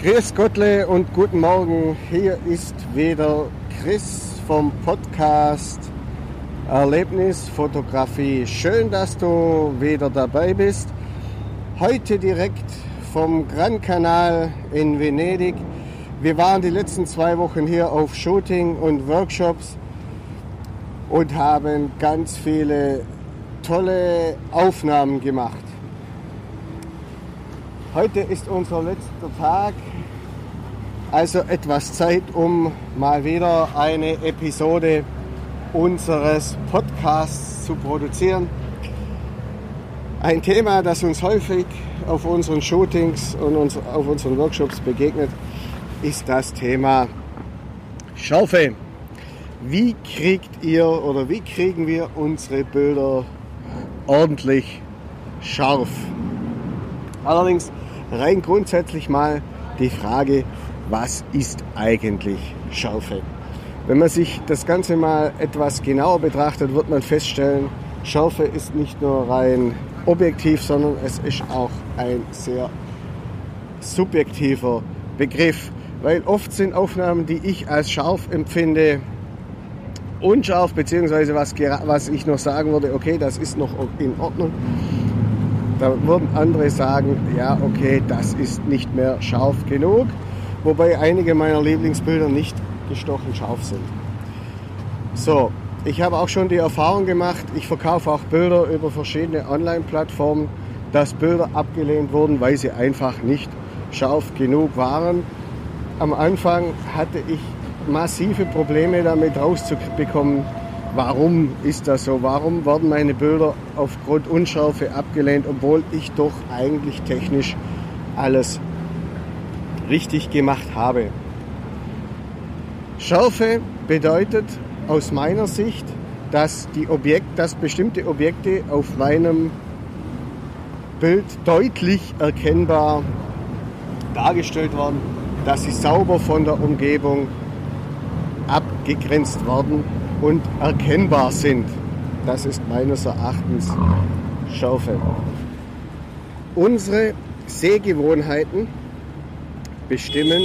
Grüß Gottle und guten Morgen. Hier ist wieder Chris vom Podcast Erlebnis Fotografie. Schön, dass du wieder dabei bist. Heute direkt vom Gran Canal in Venedig. Wir waren die letzten zwei Wochen hier auf Shooting und Workshops und haben ganz viele tolle Aufnahmen gemacht. Heute ist unser letzter Tag, also etwas Zeit, um mal wieder eine Episode unseres Podcasts zu produzieren. Ein Thema, das uns häufig auf unseren Shootings und auf unseren Workshops begegnet, ist das Thema Schärfe. Wie kriegt ihr oder wie kriegen wir unsere Bilder ordentlich scharf? Allerdings rein grundsätzlich mal die Frage, was ist eigentlich Schärfe? Wenn man sich das Ganze mal etwas genauer betrachtet, wird man feststellen, Schärfe ist nicht nur rein objektiv, sondern es ist auch ein sehr subjektiver Begriff. Weil oft sind Aufnahmen, die ich als scharf empfinde, unscharf, beziehungsweise was, was ich noch sagen würde, okay, das ist noch in Ordnung. Da würden andere sagen, ja, okay, das ist nicht mehr scharf genug. Wobei einige meiner Lieblingsbilder nicht gestochen scharf sind. So, ich habe auch schon die Erfahrung gemacht, ich verkaufe auch Bilder über verschiedene Online-Plattformen, dass Bilder abgelehnt wurden, weil sie einfach nicht scharf genug waren. Am Anfang hatte ich massive Probleme damit rauszubekommen, Warum ist das so? Warum werden meine Bilder aufgrund Unschärfe abgelehnt, obwohl ich doch eigentlich technisch alles richtig gemacht habe? Schärfe bedeutet aus meiner Sicht, dass, die Objekt, dass bestimmte Objekte auf meinem Bild deutlich erkennbar dargestellt werden, dass sie sauber von der Umgebung abgegrenzt werden und erkennbar sind. Das ist meines Erachtens Schärfe. Unsere Sehgewohnheiten bestimmen,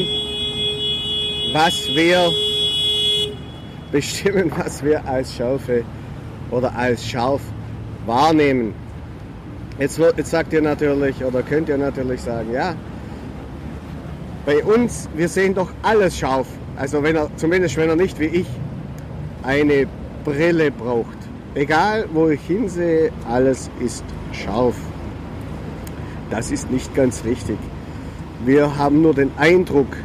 was wir bestimmen, was wir als Schärfe oder als scharf wahrnehmen. Jetzt, jetzt sagt ihr natürlich oder könnt ihr natürlich sagen, ja, bei uns, wir sehen doch alles scharf. Also wenn er, zumindest wenn er nicht wie ich eine Brille braucht. Egal wo ich hinsehe, alles ist scharf. Das ist nicht ganz richtig. Wir haben nur den Eindruck,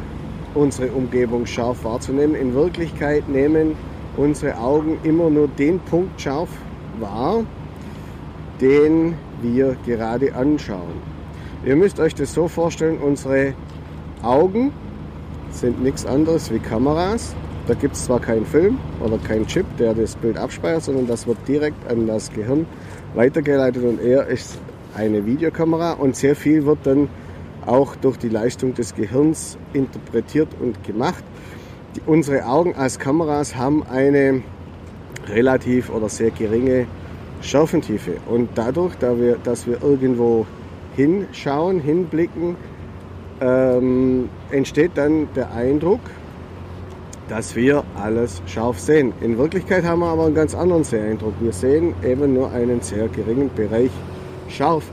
unsere Umgebung scharf wahrzunehmen. In Wirklichkeit nehmen unsere Augen immer nur den Punkt scharf wahr, den wir gerade anschauen. Ihr müsst euch das so vorstellen, unsere Augen sind nichts anderes wie Kameras da gibt es zwar keinen Film oder keinen Chip, der das Bild abspeichert, sondern das wird direkt an das Gehirn weitergeleitet und er ist eine Videokamera und sehr viel wird dann auch durch die Leistung des Gehirns interpretiert und gemacht. Die, unsere Augen als Kameras haben eine relativ oder sehr geringe Schärfentiefe und dadurch, da wir, dass wir irgendwo hinschauen, hinblicken, ähm, entsteht dann der Eindruck, dass wir alles scharf sehen. In Wirklichkeit haben wir aber einen ganz anderen Seheindruck. Wir sehen eben nur einen sehr geringen Bereich scharf.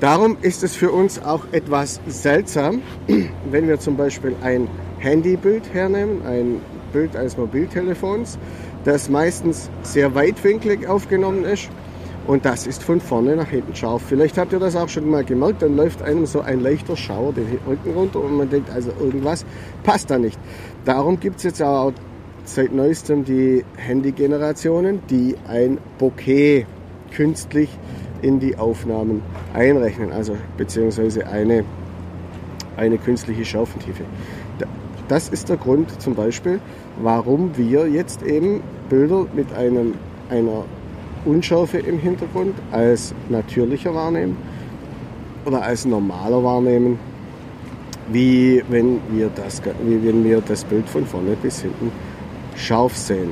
Darum ist es für uns auch etwas seltsam, wenn wir zum Beispiel ein Handybild hernehmen, ein Bild eines Mobiltelefons, das meistens sehr weitwinklig aufgenommen ist und das ist von vorne nach hinten scharf. Vielleicht habt ihr das auch schon mal gemerkt, dann läuft einem so ein leichter Schauer den Rücken runter und man denkt, also irgendwas passt da nicht. Darum gibt es jetzt auch seit neuestem die Handy-Generationen, die ein Bokeh künstlich in die Aufnahmen einrechnen, also beziehungsweise eine, eine künstliche Schärfentiefe. Das ist der Grund zum Beispiel, warum wir jetzt eben Bilder mit einem, einer Unschärfe im Hintergrund als natürlicher wahrnehmen oder als normaler wahrnehmen, wie wenn wir das, wie wenn wir das Bild von vorne bis hinten scharf sehen.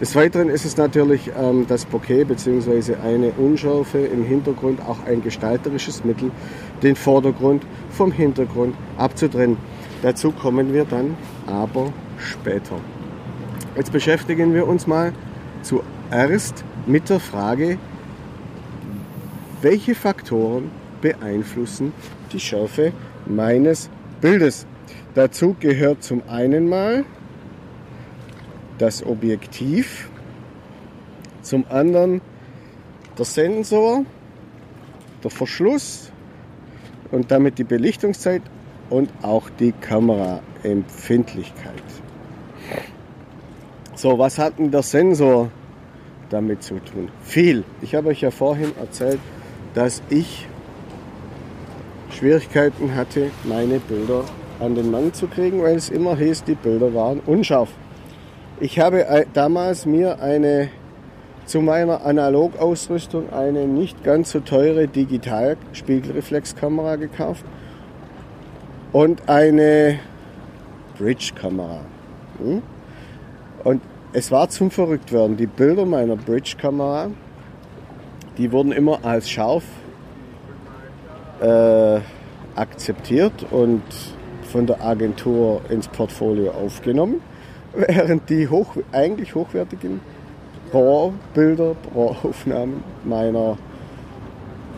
Des Weiteren ist es natürlich ähm, das Bokeh bzw. eine Unschärfe im Hintergrund auch ein gestalterisches Mittel, den Vordergrund vom Hintergrund abzutrennen. Dazu kommen wir dann aber später. Jetzt beschäftigen wir uns mal zuerst mit der Frage, welche Faktoren beeinflussen die Schärfe meines Bildes. Dazu gehört zum einen mal das Objektiv, zum anderen der Sensor, der Verschluss und damit die Belichtungszeit und auch die Kameraempfindlichkeit. So, was hat denn der Sensor damit zu tun? Viel. Ich habe euch ja vorhin erzählt, dass ich Schwierigkeiten hatte, meine Bilder an den Mann zu kriegen, weil es immer hieß, die Bilder waren unscharf. Ich habe äh, damals mir eine zu meiner Analogausrüstung eine nicht ganz so teure Digital-Spiegelreflexkamera gekauft und eine Bridge-Kamera. Hm? Und es war zum Verrücktwerden. Die Bilder meiner Bridge-Kamera, die wurden immer als scharf äh, akzeptiert und von der Agentur ins Portfolio aufgenommen, während die hoch, eigentlich hochwertigen RAW-Bilder, RAW-Aufnahmen meiner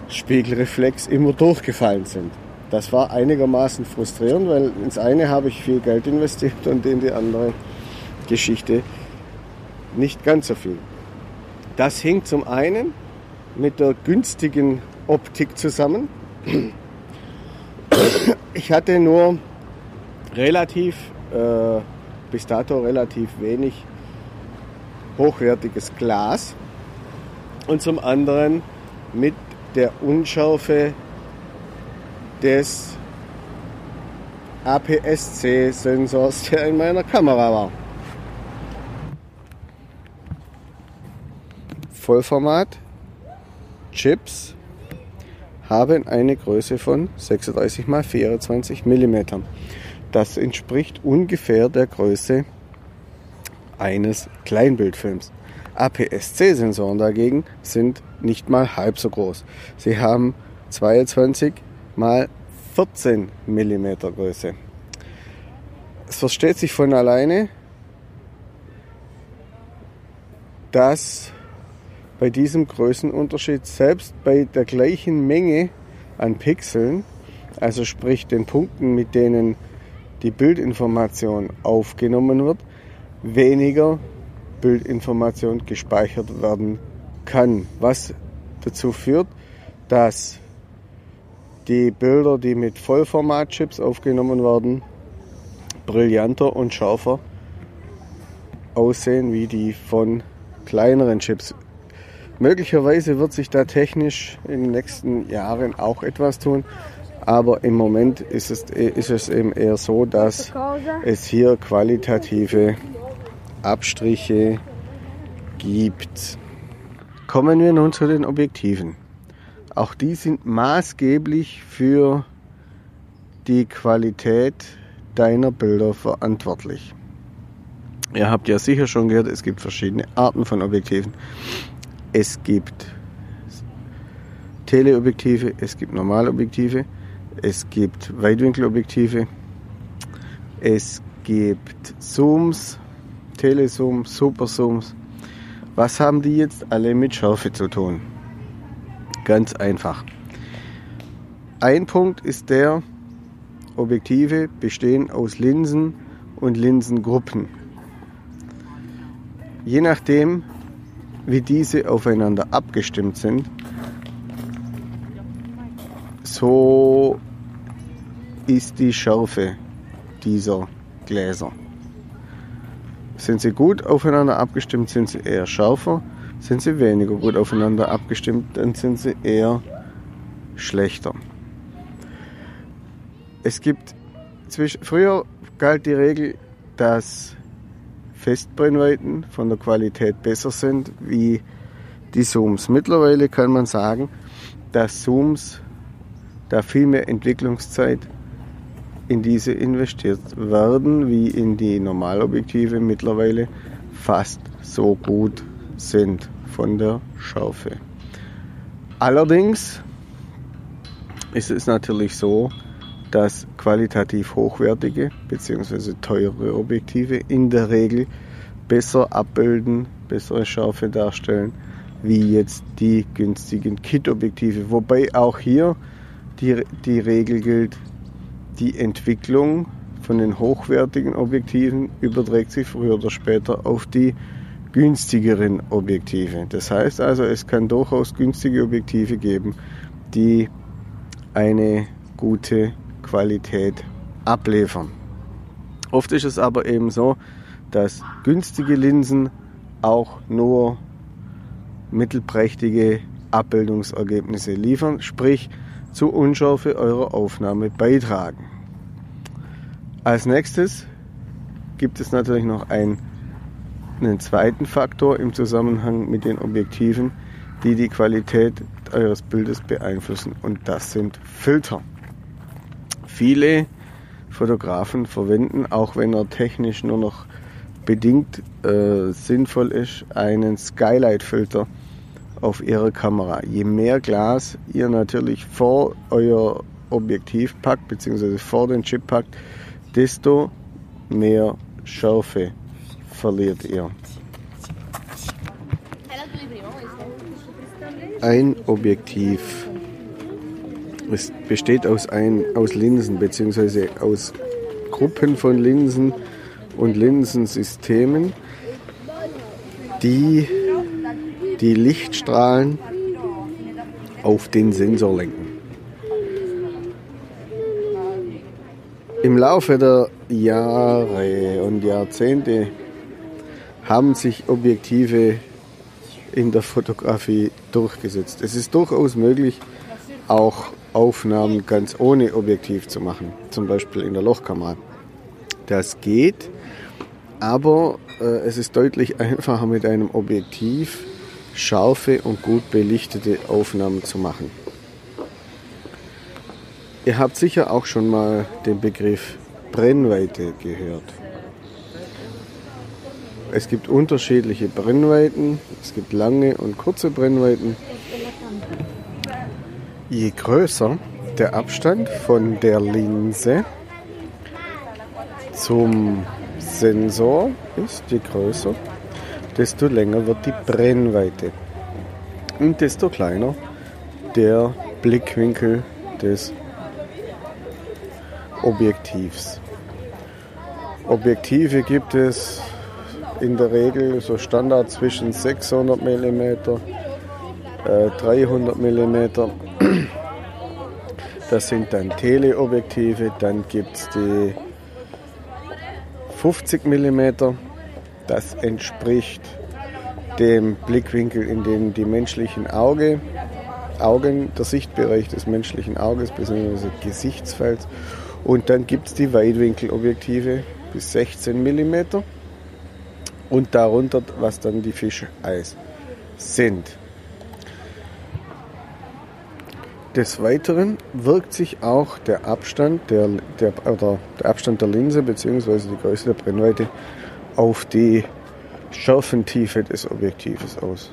Spiegelreflex immer durchgefallen sind. Das war einigermaßen frustrierend, weil ins eine habe ich viel Geld investiert und in die andere Geschichte nicht ganz so viel. Das hing zum einen mit der günstigen Optik zusammen. Ich hatte nur relativ, äh, bis dato relativ wenig hochwertiges Glas und zum anderen mit der Unschärfe des APS-C-Sensors, der in meiner Kamera war. Vollformat Chips haben eine Größe von 36 x 24 mm. Das entspricht ungefähr der Größe eines Kleinbildfilms. APS-C-Sensoren dagegen sind nicht mal halb so groß. Sie haben 22 mal 14 mm Größe. Es versteht sich von alleine, dass bei diesem Größenunterschied selbst bei der gleichen Menge an Pixeln, also sprich den Punkten, mit denen die Bildinformation aufgenommen wird, weniger Bildinformation gespeichert werden kann, was dazu führt, dass die Bilder, die mit Vollformatchips aufgenommen werden, brillanter und schärfer aussehen wie die von kleineren Chips. Möglicherweise wird sich da technisch in den nächsten Jahren auch etwas tun, aber im Moment ist es, ist es eben eher so, dass es hier qualitative Abstriche gibt. Kommen wir nun zu den Objektiven. Auch die sind maßgeblich für die Qualität deiner Bilder verantwortlich. Ihr habt ja sicher schon gehört, es gibt verschiedene Arten von Objektiven. Es gibt Teleobjektive, es gibt Normalobjektive, es gibt Weitwinkelobjektive, es gibt Zooms, Telezooms, Superzooms. Was haben die jetzt alle mit Schärfe zu tun? Ganz einfach. Ein Punkt ist der, Objektive bestehen aus Linsen und Linsengruppen. Je nachdem, wie diese aufeinander abgestimmt sind, so ist die Schärfe dieser Gläser. Sind sie gut aufeinander abgestimmt, sind sie eher schärfer sind sie weniger gut aufeinander abgestimmt, dann sind sie eher schlechter. Es gibt früher galt die Regel, dass Festbrennweiten von der Qualität besser sind wie die Zooms. Mittlerweile kann man sagen, dass Zooms da viel mehr Entwicklungszeit in diese investiert werden, wie in die Normalobjektive mittlerweile fast so gut sind von der Schärfe. Allerdings ist es natürlich so, dass qualitativ hochwertige bzw. teure Objektive in der Regel besser abbilden, bessere Schärfe darstellen, wie jetzt die günstigen Kit-Objektive. Wobei auch hier die, die Regel gilt, die Entwicklung von den hochwertigen Objektiven überträgt sich früher oder später auf die günstigeren Objektive. Das heißt also, es kann durchaus günstige Objektive geben, die eine gute Qualität abliefern. Oft ist es aber eben so, dass günstige Linsen auch nur mittelprächtige Abbildungsergebnisse liefern, sprich zu Unschärfe eurer Aufnahme beitragen. Als nächstes gibt es natürlich noch einen, einen zweiten Faktor im Zusammenhang mit den Objektiven, die die Qualität eures Bildes beeinflussen und das sind Filter. Viele Fotografen verwenden, auch wenn er technisch nur noch bedingt äh, sinnvoll ist, einen Skylight-Filter auf ihrer Kamera. Je mehr Glas ihr natürlich vor euer Objektiv packt, beziehungsweise vor den Chip packt, desto mehr Schärfe verliert ihr. Ein Objektiv es besteht aus, ein, aus Linsen beziehungsweise aus Gruppen von Linsen und Linsensystemen, die die Lichtstrahlen auf den Sensor lenken. Im Laufe der Jahre und Jahrzehnte haben sich Objektive in der Fotografie durchgesetzt. Es ist durchaus möglich, auch Aufnahmen ganz ohne Objektiv zu machen, zum Beispiel in der Lochkamera. Das geht, aber äh, es ist deutlich einfacher mit einem Objektiv scharfe und gut belichtete Aufnahmen zu machen. Ihr habt sicher auch schon mal den Begriff Brennweite gehört. Es gibt unterschiedliche Brennweiten, es gibt lange und kurze Brennweiten. Je größer der Abstand von der Linse zum Sensor ist, je größer, desto länger wird die Brennweite und desto kleiner der Blickwinkel des Objektivs. Objektive gibt es in der Regel so Standard zwischen 600 mm, äh, 300 mm. Das sind dann Teleobjektive, dann gibt es die 50 mm. Das entspricht dem Blickwinkel, in dem die menschlichen Auge, Augen, der Sichtbereich des menschlichen Auges bzw. Gesichtsfelds und dann gibt es die Weitwinkelobjektive bis 16 mm und darunter, was dann die Fischeis sind. Des Weiteren wirkt sich auch der Abstand der, der, oder der Abstand der Linse bzw. die Größe der Brennweite auf die Schärfentiefe des Objektives aus.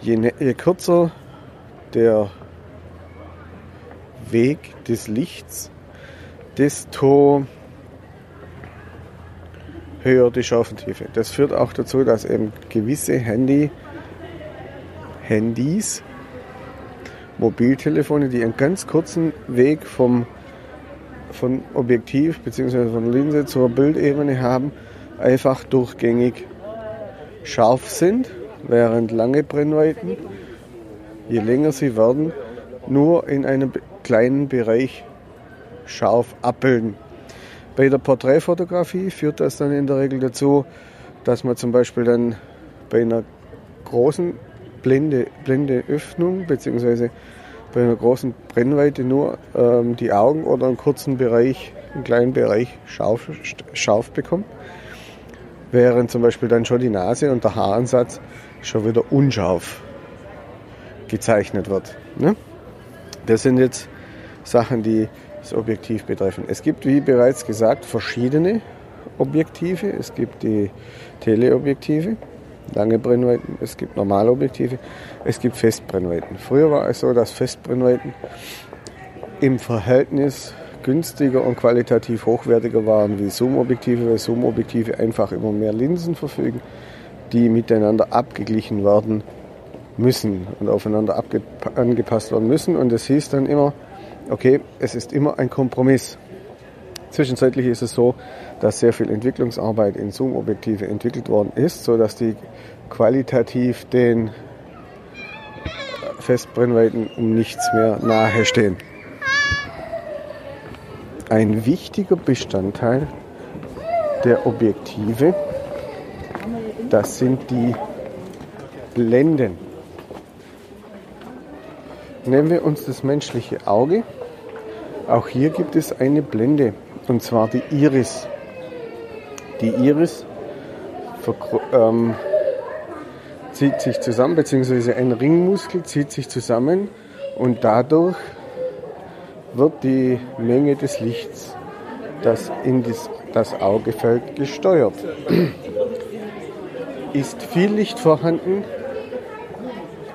Je, ne, je kürzer der Weg des Lichts, desto höher die Schärfentiefe. Das führt auch dazu, dass eben gewisse Handy, Handys, Mobiltelefone, die einen ganz kurzen Weg vom, vom Objektiv bzw. von Linse zur Bildebene haben, einfach durchgängig scharf sind, während lange Brennweiten, je länger sie werden, nur in einem kleinen Bereich scharf abbilden. Bei der Porträtfotografie führt das dann in der Regel dazu, dass man zum Beispiel dann bei einer großen blinde, blinde Öffnung bzw. bei einer großen Brennweite nur ähm, die Augen oder einen kurzen Bereich, einen kleinen Bereich scharf, scharf bekommt, während zum Beispiel dann schon die Nase und der Haaransatz schon wieder unscharf gezeichnet wird. Ne? Das sind jetzt Sachen, die das Objektiv betreffen. Es gibt, wie bereits gesagt, verschiedene Objektive. Es gibt die Teleobjektive, lange Brennweiten, es gibt normale Objektive, es gibt Festbrennweiten. Früher war es so, dass Festbrennweiten im Verhältnis günstiger und qualitativ hochwertiger waren wie Zoom-Objektive, weil Zoom-Objektive einfach über mehr Linsen verfügen, die miteinander abgeglichen werden müssen und aufeinander angepasst werden müssen. Und es hieß dann immer, okay, es ist immer ein Kompromiss. Zwischenzeitlich ist es so, dass sehr viel Entwicklungsarbeit in Zoom-Objektive entwickelt worden ist, sodass die qualitativ den Festbrennweiten um nichts mehr nahe stehen. Ein wichtiger Bestandteil der Objektive, das sind die Blenden. Nehmen wir uns das menschliche Auge. Auch hier gibt es eine Blende, und zwar die Iris. Die Iris ähm, zieht sich zusammen, beziehungsweise ein Ringmuskel zieht sich zusammen und dadurch wird die Menge des Lichts, das in das Auge fällt, gesteuert. Ist viel Licht vorhanden,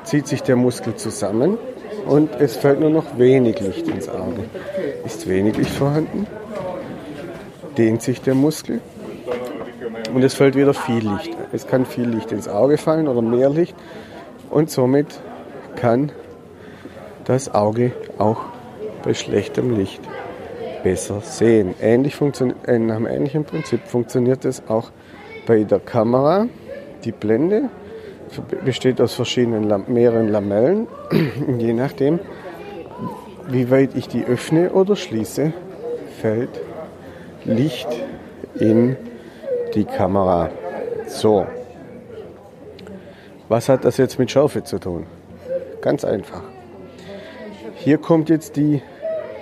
zieht sich der Muskel zusammen und es fällt nur noch wenig Licht ins Auge. Ist wenig Licht vorhanden, dehnt sich der Muskel und es fällt wieder viel Licht. Es kann viel Licht ins Auge fallen oder mehr Licht und somit kann das Auge auch bei schlechtem Licht besser sehen. Ähnlich äh, nach einem ähnlichen Prinzip funktioniert es auch bei der Kamera. Die Blende besteht aus verschiedenen mehreren Lamellen. Je nachdem, wie weit ich die öffne oder schließe, fällt Licht in die Kamera. So. Was hat das jetzt mit Schärfe zu tun? Ganz einfach. Hier kommt jetzt die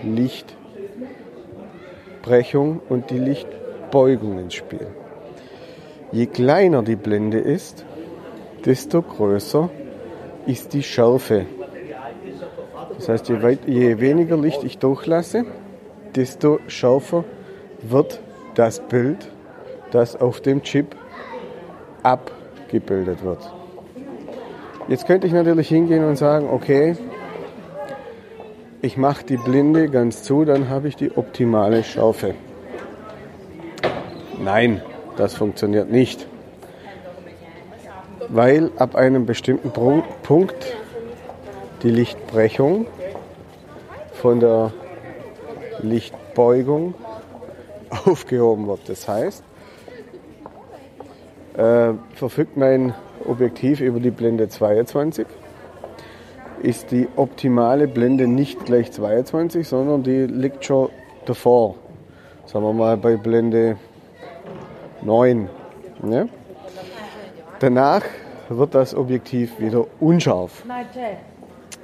Lichtbrechung und die Lichtbeugung ins Spiel. Je kleiner die Blende ist, desto größer ist die Schärfe. Das heißt, je, weit, je weniger Licht ich durchlasse, desto schärfer wird das Bild, das auf dem Chip abgebildet wird. Jetzt könnte ich natürlich hingehen und sagen, okay, ich mache die Blinde ganz zu, dann habe ich die optimale Schärfe. Nein, das funktioniert nicht. Weil ab einem bestimmten Punkt die Lichtbrechung von der Lichtbeugung aufgehoben wird. Das heißt, äh, verfügt mein Objektiv über die Blende 22 ist die optimale Blende nicht gleich 22, sondern die liegt schon davor. Sagen wir mal bei Blende 9. Ne? Danach wird das Objektiv wieder unscharf,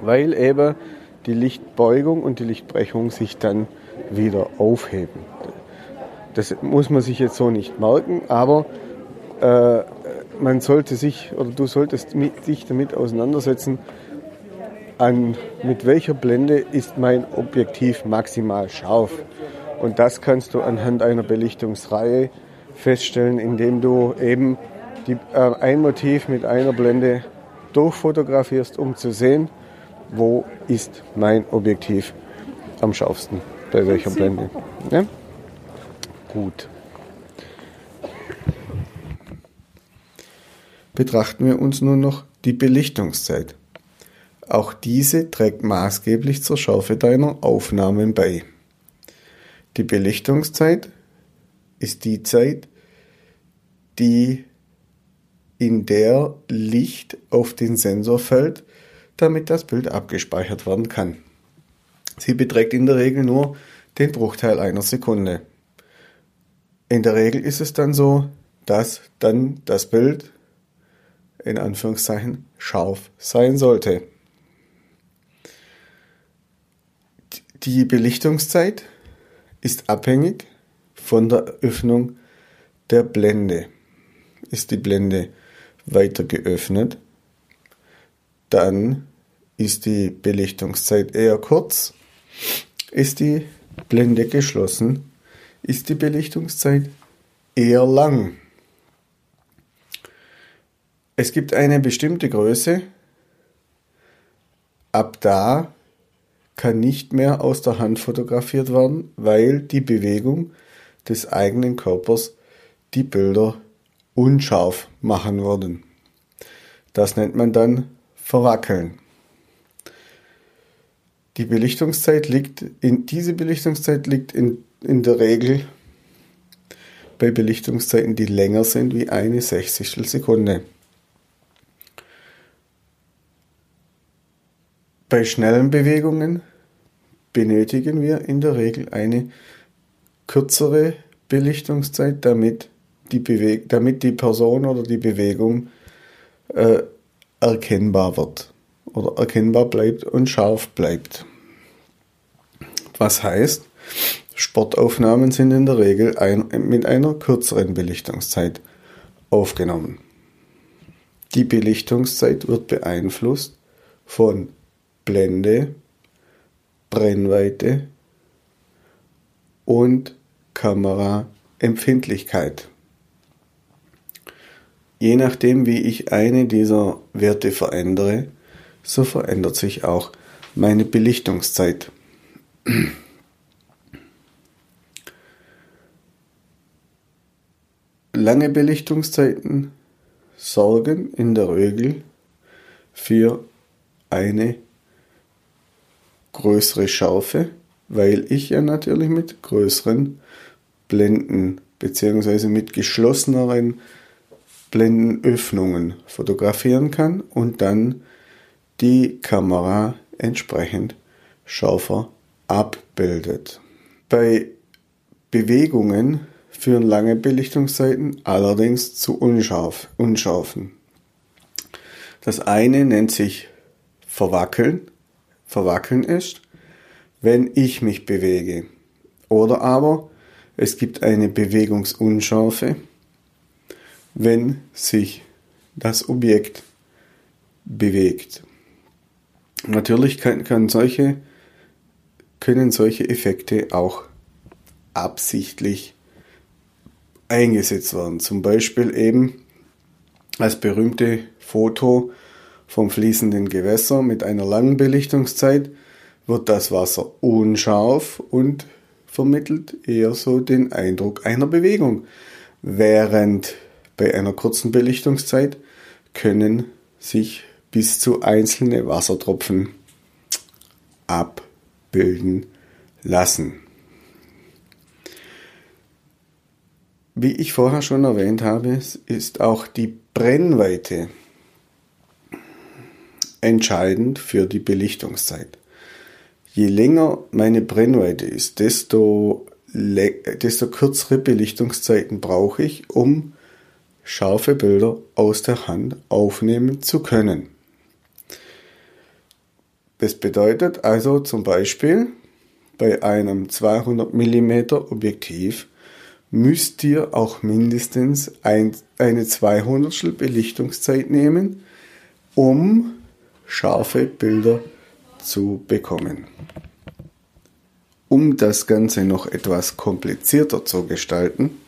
weil eben die Lichtbeugung und die Lichtbrechung sich dann wieder aufheben. Das muss man sich jetzt so nicht merken, aber äh, man sollte sich oder du solltest mit, dich damit auseinandersetzen, an mit welcher Blende ist mein Objektiv maximal scharf. Und das kannst du anhand einer Belichtungsreihe feststellen, indem du eben die, äh, ein Motiv mit einer Blende durchfotografierst, um zu sehen, wo ist mein Objektiv am scharfsten, bei welcher Blende. Ja? Gut. Betrachten wir uns nun noch die Belichtungszeit. Auch diese trägt maßgeblich zur Schärfe deiner Aufnahmen bei. Die Belichtungszeit ist die Zeit, die in der Licht auf den Sensor fällt, damit das Bild abgespeichert werden kann. Sie beträgt in der Regel nur den Bruchteil einer Sekunde. In der Regel ist es dann so, dass dann das Bild in Anführungszeichen scharf sein sollte. Die Belichtungszeit ist abhängig von der Öffnung der Blende. Ist die Blende weiter geöffnet, dann ist die Belichtungszeit eher kurz. Ist die Blende geschlossen, ist die Belichtungszeit eher lang. Es gibt eine bestimmte Größe, ab da kann nicht mehr aus der Hand fotografiert werden, weil die Bewegung des eigenen Körpers die Bilder unscharf machen würden. Das nennt man dann Verwackeln. Die Belichtungszeit liegt in, diese Belichtungszeit liegt in, in der Regel bei Belichtungszeiten, die länger sind wie eine Sechzigstel Sekunde. Bei schnellen Bewegungen benötigen wir in der Regel eine kürzere Belichtungszeit, damit die, Beweg damit die Person oder die Bewegung äh, erkennbar wird oder erkennbar bleibt und scharf bleibt. Was heißt, Sportaufnahmen sind in der Regel ein, mit einer kürzeren Belichtungszeit aufgenommen. Die Belichtungszeit wird beeinflusst von Blende, Brennweite und Kameraempfindlichkeit. Je nachdem, wie ich eine dieser Werte verändere, so verändert sich auch meine Belichtungszeit. Lange Belichtungszeiten sorgen in der Regel für eine größere Schärfe, weil ich ja natürlich mit größeren Blenden bzw. mit geschlosseneren Blendenöffnungen fotografieren kann und dann die Kamera entsprechend schärfer abbildet. Bei Bewegungen führen lange Belichtungszeiten allerdings zu unscharf, Unscharfen. Das eine nennt sich Verwackeln Verwackeln ist, wenn ich mich bewege. Oder aber es gibt eine Bewegungsunschärfe, wenn sich das Objekt bewegt. Natürlich kann, kann solche, können solche Effekte auch absichtlich eingesetzt werden. Zum Beispiel eben als berühmte Foto vom fließenden Gewässer mit einer langen Belichtungszeit wird das Wasser unscharf und vermittelt eher so den Eindruck einer Bewegung. Während bei einer kurzen Belichtungszeit können sich bis zu einzelne Wassertropfen abbilden lassen. Wie ich vorher schon erwähnt habe, ist auch die Brennweite entscheidend für die Belichtungszeit. Je länger meine Brennweite ist, desto, desto kürzere Belichtungszeiten brauche ich, um scharfe Bilder aus der Hand aufnehmen zu können. Das bedeutet also zum Beispiel bei einem 200 mm Objektiv müsst ihr auch mindestens ein, eine 200 Belichtungszeit nehmen, um scharfe Bilder zu bekommen. Um das Ganze noch etwas komplizierter zu gestalten,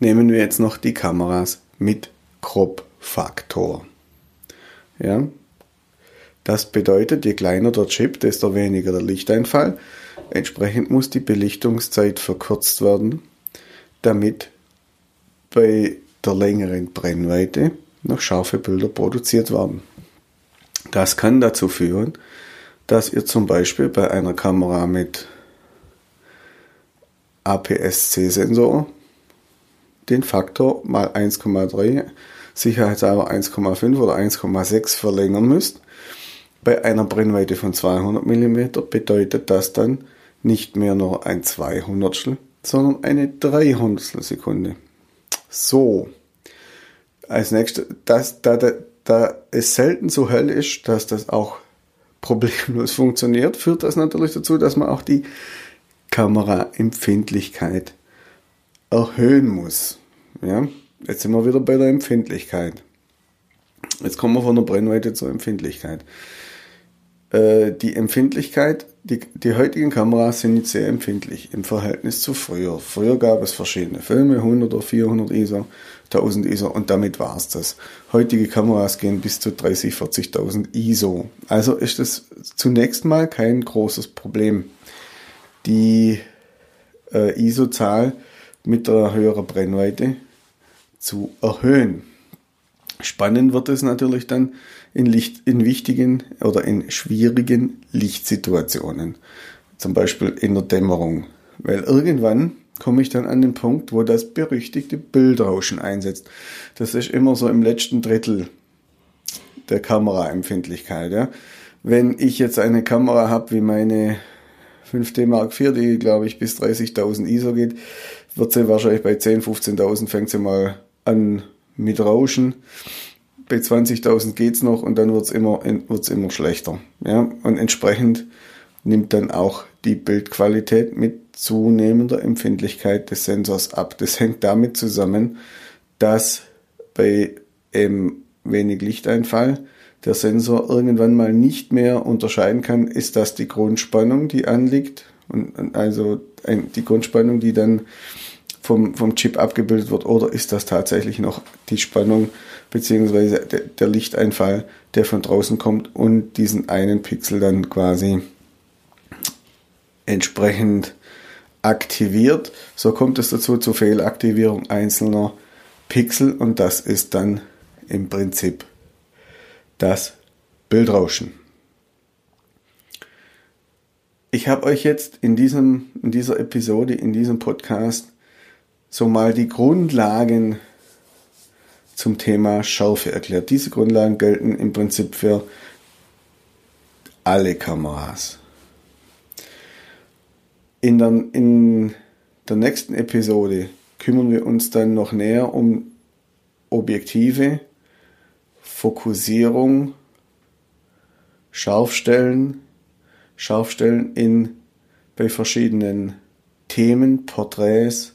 nehmen wir jetzt noch die Kameras mit Crop-Faktor. Ja, das bedeutet, je kleiner der Chip, desto weniger der Lichteinfall. Entsprechend muss die Belichtungszeit verkürzt werden, damit bei der längeren Brennweite noch scharfe Bilder produziert werden. Das kann dazu führen, dass ihr zum Beispiel bei einer Kamera mit APS-C-Sensor den Faktor mal 1,3, sicherheitshalber 1,5 oder 1,6 verlängern müsst. Bei einer Brennweite von 200 mm bedeutet das dann nicht mehr nur ein 200 sondern eine 300 Sekunde. So, als nächstes, das, da, da, da es selten so hell ist, dass das auch problemlos funktioniert, führt das natürlich dazu, dass man auch die Kameraempfindlichkeit erhöhen muss. Ja, jetzt sind wir wieder bei der Empfindlichkeit. Jetzt kommen wir von der Brennweite zur Empfindlichkeit. Äh, die Empfindlichkeit, die, die heutigen Kameras sind nicht sehr empfindlich im Verhältnis zu früher. Früher gab es verschiedene Filme, 100 oder 400 ISO, 1000 ISO und damit war es das. Heutige Kameras gehen bis zu 30, 40.000 ISO. Also ist es zunächst mal kein großes Problem. Die äh, ISO-Zahl mit der höheren Brennweite zu erhöhen. Spannend wird es natürlich dann in, Licht, in wichtigen oder in schwierigen Lichtsituationen. Zum Beispiel in der Dämmerung. Weil irgendwann komme ich dann an den Punkt, wo das berüchtigte Bildrauschen einsetzt. Das ist immer so im letzten Drittel der Kameraempfindlichkeit. Ja. Wenn ich jetzt eine Kamera habe wie meine 5D Mark IV, die glaube ich bis 30.000 ISO geht, wird sie wahrscheinlich bei 10.000, 15.000 fängt sie mal an mit Rauschen. Bei 20.000 geht's noch und dann wird's immer, wird's immer schlechter. Ja? Und entsprechend nimmt dann auch die Bildqualität mit zunehmender Empfindlichkeit des Sensors ab. Das hängt damit zusammen, dass bei ähm, wenig Lichteinfall der Sensor irgendwann mal nicht mehr unterscheiden kann, ist das die Grundspannung, die anliegt, und also die Grundspannung, die dann vom, vom Chip abgebildet wird, oder ist das tatsächlich noch die Spannung der, der Lichteinfall, der von draußen kommt und diesen einen Pixel dann quasi entsprechend aktiviert. So kommt es dazu zur Fehlaktivierung einzelner Pixel und das ist dann im Prinzip das Bildrauschen. Ich habe euch jetzt in, diesem, in dieser Episode, in diesem Podcast so mal die Grundlagen zum Thema Schärfe erklärt. Diese Grundlagen gelten im Prinzip für alle Kameras. In der, in der nächsten Episode kümmern wir uns dann noch näher um Objektive, Fokussierung, Scharfstellen, Scharfstellen in bei verschiedenen Themen, Porträts,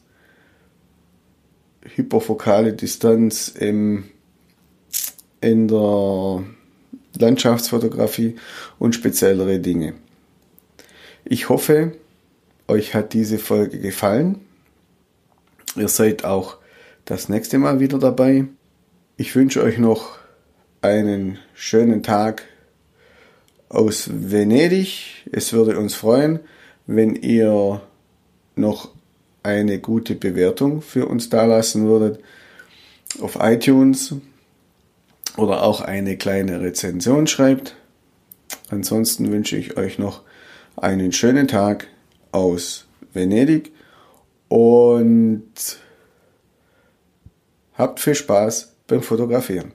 hyperfokale Distanz im, in der Landschaftsfotografie und speziellere Dinge. Ich hoffe, euch hat diese Folge gefallen. Ihr seid auch das nächste Mal wieder dabei. Ich wünsche euch noch einen schönen Tag aus Venedig. Es würde uns freuen, wenn ihr noch eine gute Bewertung für uns dalassen würdet auf iTunes oder auch eine kleine Rezension schreibt. Ansonsten wünsche ich euch noch einen schönen Tag aus Venedig und habt viel Spaß beim Fotografieren.